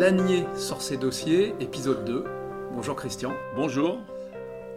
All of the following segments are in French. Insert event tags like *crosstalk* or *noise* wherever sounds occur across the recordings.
Lanier sort ses dossiers, épisode 2. Bonjour Christian. Bonjour.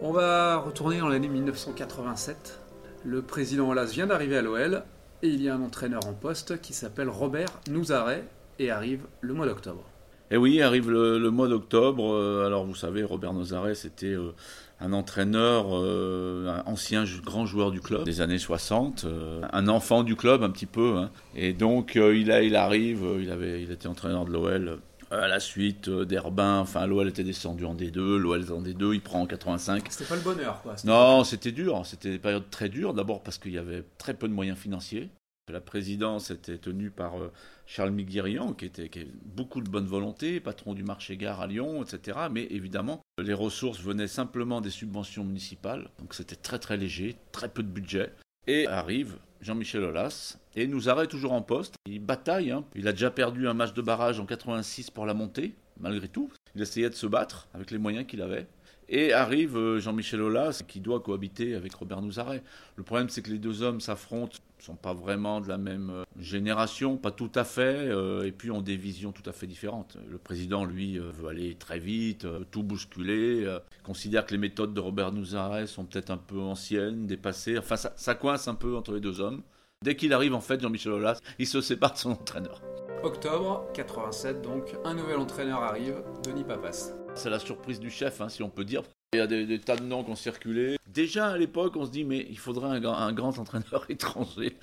On va retourner dans l'année 1987. Le président Olas vient d'arriver à l'OL et il y a un entraîneur en poste qui s'appelle Robert Nouzaret et arrive le mois d'octobre. Et oui, arrive le, le mois d'octobre. euh, Alors vous savez, Robert Nozaret, c'était euh, un entraîneur, euh, un ancien grand joueur du club des années 60, euh, un enfant du club un petit peu. hein. Et donc il, a, il arrive, il, avait, il était entraîneur de l'OL. À la suite euh, d'Herbin, enfin l'OL était descendu en D2, l'OL est en D2, il prend en 85. C'était pas le bonheur quoi. Non, c'était dur. C'était des périodes très dures. D'abord parce qu'il y avait très peu de moyens financiers. La présidence était tenue par euh, Charles Miguirian, qui était qui avait beaucoup de bonne volonté, patron du marché gare à Lyon, etc. Mais évidemment, les ressources venaient simplement des subventions municipales. Donc c'était très très léger, très peu de budget. Et arrive Jean-Michel Aulas et nous arrête toujours en poste. Il bataille. hein. Il a déjà perdu un match de barrage en 86 pour la montée, malgré tout. Il essayait de se battre avec les moyens qu'il avait. Et arrive euh, Jean-Michel Aulas qui doit cohabiter avec Robert Nouzaret. Le problème, c'est que les deux hommes s'affrontent, ne sont pas vraiment de la même euh, génération, pas tout à fait, euh, et puis ont des visions tout à fait différentes. Le président, lui, veut aller très vite, tout bousculer, considère que les méthodes de Robert Nouzaret sont peut-être un peu anciennes, dépassées. Enfin, ça coince un peu entre les deux hommes. Dès qu'il arrive, en fait, Jean-Michel Aulas, il se sépare de son entraîneur. Octobre 87 donc, un nouvel entraîneur arrive, Denis Papas. C'est la surprise du chef, hein, si on peut dire. Il y a des, des tas de noms qui ont circulé. Déjà à l'époque, on se dit, mais il faudrait un, grand- un grand entraîneur *laughs* étranger.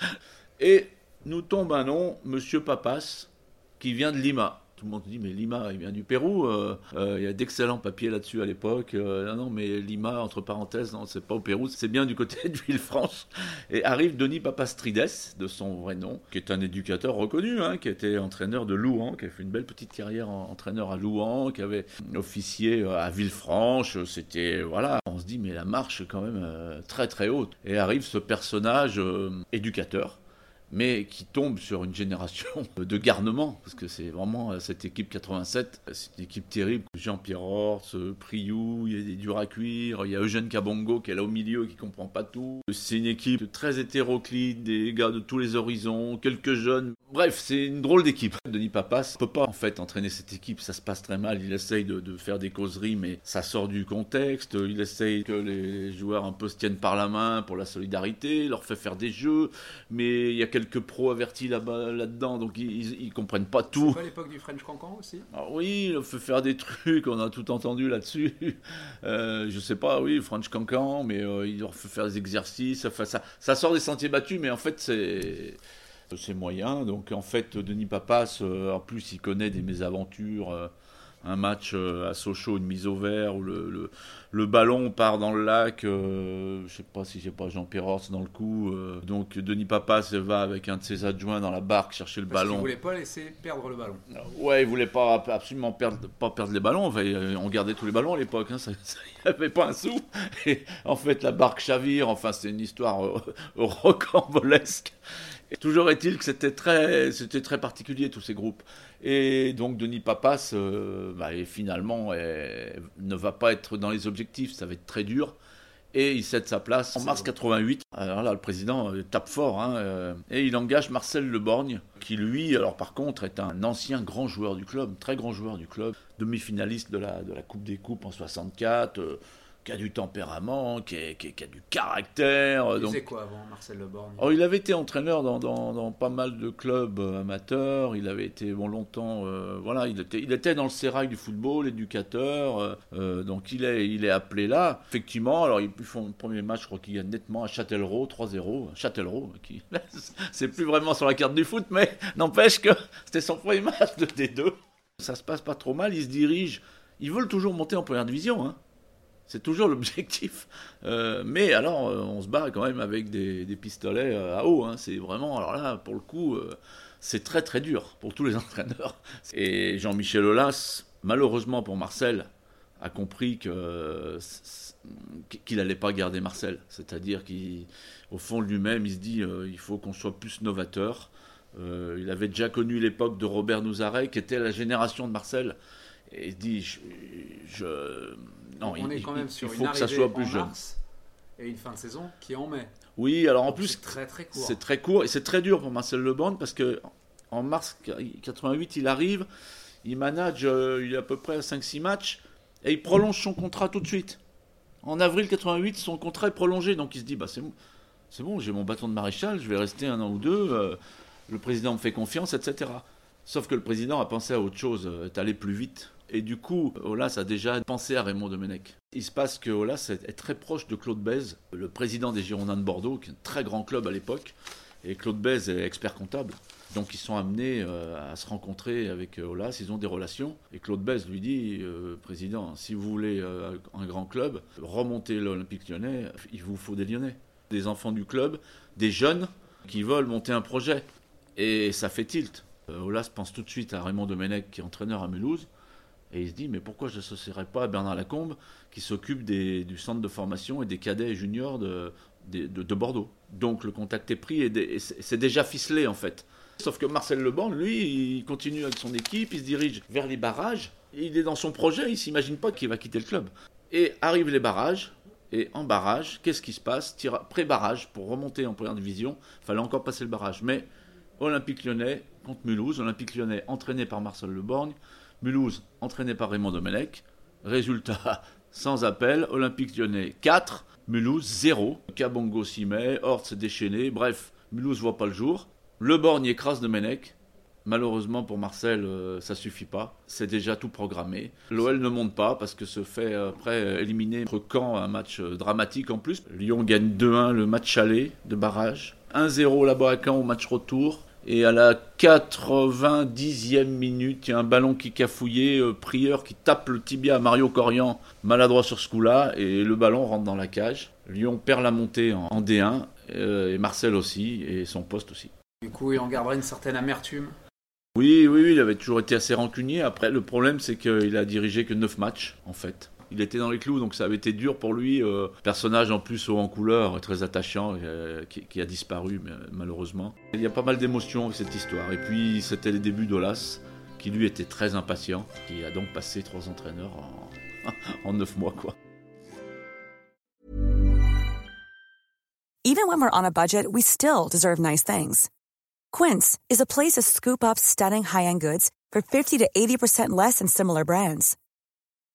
Et nous tombe un nom, Monsieur Papas, qui vient de Lima. Tout le monde dit, mais Lima, il vient du Pérou. euh, euh, il y a d'excellents papiers là-dessus à l'époque. Euh, non, mais Lima, entre parenthèses, non, c'est pas au Pérou, c'est bien du côté *laughs* de Villefranche. Et arrive Denis Papastrides, de son vrai nom, qui est un éducateur reconnu, hein, qui était entraîneur de Louan, qui a fait une belle petite carrière en entraîneur à Louan, qui avait officié euh, à Villefranche. C'était, voilà, on se dit, mais la marche est quand même très très haute. Et arrive ce personnage éducateur mais qui tombe sur une génération *laughs* de garnement, parce que c'est vraiment euh, cette équipe 87, c'est une équipe terrible. Jean-Pierre Horst, euh, Priou, il y a des durs à cuire, il y a Eugène Cabongo qui est là au milieu, qui comprend pas tout. C'est une équipe très hétéroclite, des gars de tous les horizons, quelques jeunes. Bref, c'est une drôle d'équipe. *laughs* Denis Papas peut pas en fait entraîner cette équipe, ça se passe très mal. Il essaye de, de faire des causeries, mais ça sort du contexte. Il essaye que les joueurs un peu se tiennent par la main pour la solidarité, leur fait faire des jeux, mais il y a quelques pros avertis là-bas, là-dedans, donc ils, ils, comprennent pas tout. C'est pas l'époque du French Cancan aussi? Ah oui, il leur fait faire des trucs, on a tout entendu là-dessus. *laughs* Euh, je sais pas, oui, French Cancan, mais euh, il leur fait faire des exercices. Enfin, ça, ça sort des sentiers battus, mais en fait, c'est. C'est moyen. Donc, en fait, Denis Papas, euh, en plus, il connaît des mésaventures. euh, un match euh, à Sochaux, une mise au vert, où le, le, le ballon part dans le lac. je sais pas si j'ai pas Jean-Pierre Horst dans le coup. donc, Denis Papas va avec un de ses adjoints dans la barque chercher le Parce ballon. voulait pas laisser perdre le ballon. Ouais, il voulait pas absolument perdre, pas perdre les ballons. Enfin, on gardait tous les ballons à l'époque. Hein, *laughs* ça, il avait pas un sou. Et en fait, la barque chavire. Enfin, c'est une histoire euh, *laughs* rocambolesque. Toujours est-il que c'était très, très particulier tous ces groupes. Et donc Denis Papas, euh, bah, finalement, ne va pas être dans les objectifs. Ça va être très dur. Et il cède sa place en mars 88. Alors là, le président euh, tape fort. hein, euh, et il engage Marcel Leborgne, qui lui, alors par contre, est un ancien grand joueur du club, très grand joueur du club, demi-finaliste de la, de la Coupe des Coupes en 64, euh, qui a du tempérament, qui, est- qui est- qui a du caractère. Il faisait quoi avant Marcel Leborgne? Oh, il avait été entraîneur dans, dans- dans pas mal de clubs euh, amateurs. Il avait été bon, longtemps. euh, voilà, il était, il était dans le sérail du football, éducateur. euh, donc il est, il est appelé là. Effectivement, alors ils font le premier match, je crois qu'il gagne nettement à Châtellerault, 3-0. Châtellerault, qui *laughs* c'est plus vraiment sur la carte du foot, mais *laughs* n'empêche que *laughs* c'était son premier match de D2. Ça se passe pas trop mal. Ils se dirigent. Ils veulent toujours monter en première division. Hein. C'est toujours l'objectif. *laughs* Euh, mais alors, euh, on se bat quand même avec des, pistolets euh, à eau. Hein. C'est vraiment, alors là, pour le coup, c'est très très dur pour tous les *laughs* entraîneurs. Et Jean-Michel Aulas, malheureusement pour Marcel, a compris qu'il n'allait pas garder Marcel. C'est-à-dire qu'au fond lui-même, il se dit il faut qu'on soit plus novateur. il avait déjà connu l'époque de Robert Nouzaret, qui était la génération de Marcel. Et il se dit je non, on est quand même sur il faut que ça soit plus jeune. Et une fin de saison qui est en mai. Oui, alors en plus, c'est très très court. C'est très court et c'est très dur pour Marcel Lebon parce que en mars 88, il arrive, il manage, euh, il est à peu près à 5-6 matchs et il prolonge son contrat tout de suite. En avril 88, son contrat est prolongé, donc il se dit bah c'est bon, c'est bon, j'ai mon bâton de maréchal, je vais rester un an ou deux. Euh, le président me fait confiance, etc. Sauf que le président a pensé à autre chose, euh, est allé plus vite et du coup, Olas a déjà pensé à Raymond Domenech. Il se passe que Olas est très proche de Claude Bèze, le président des Girondins de Bordeaux, qui est un très grand club à l'époque. Et Claude Bèze est expert comptable. Donc ils sont amenés euh, à se rencontrer avec euh, Olas, ils ont des relations. Et Claude Bèze lui dit, Président, si vous voulez un grand club, remonter l'Olympique lyonnais, il vous faut des Lyonnais. Des enfants du club, des jeunes qui veulent monter un projet. Et ça fait tilt. Olas pense tout de suite à Raymond Domenech, qui est entraîneur à Mulhouse. Et il se dit, mais pourquoi je n'associerais pas à Bernard Lacombe, qui s'occupe du centre de formation et des cadets et juniors de, de, Bordeaux. Donc le contact est pris et, c'est déjà ficelé en fait. Sauf que Marcel Leban, lui, il continue avec son équipe, il se dirige vers les barrages. Il est dans son projet, il s'imagine pas qu'il va quitter le club. Et arrivent les barrages, et en barrage, qu'est-ce qui se passe? Pré-barrage, pour remonter en première division, il fallait encore passer le barrage. Mais Olympique lyonnais contre Mulhouse, Olympique lyonnais entraîné par Marcel Leborgne, Mulhouse, entraîné par Raymond Domenech. Résultat, *laughs* sans appel, Olympique lyonnais 4, Mulhouse 0. Cabongo s'y met, s'est déchaîné, bref, Mulhouse voit pas le jour. Le Borgne écrase Domenech. Malheureusement pour Marcel, euh, ça suffit pas. C'est déjà tout programmé. L'OL ne monte pas parce que se fait euh, après éliminer contre Caen, un match euh, dramatique en plus. Lyon gagne 2-1 le match aller de barrage. 1-0 là-bas à Caen au match retour. Et à la 90e minute, il y a un ballon qui cafouillait, euh, Prieur qui tape le tibia à Mario Corian, maladroit sur ce coup-là, et le ballon rentre dans la cage. Lyon perd la montée en, D1, euh, et Marcel aussi, et son poste aussi. Du coup, il en gardera une certaine amertume oui, oui, oui, il avait toujours été assez rancunier. Après, le problème, c'est qu'il a dirigé que 9 matchs, en fait il était dans les clous, donc ça avait été dur pour lui. Euh, personnage en plus haut en couleur, très attachant, euh, qui, a disparu malheureusement. Il y a pas mal d'émotions avec cette histoire. Et puis c'était les débuts d'Olas, qui lui était très impatient, qui a donc passé trois entraîneurs en, *laughs* en neuf mois, quoi. Even when we're on a budget, we still deserve nice things. Quince is a place to scoop up stunning high-end goods for 50 to 80% less than similar brands.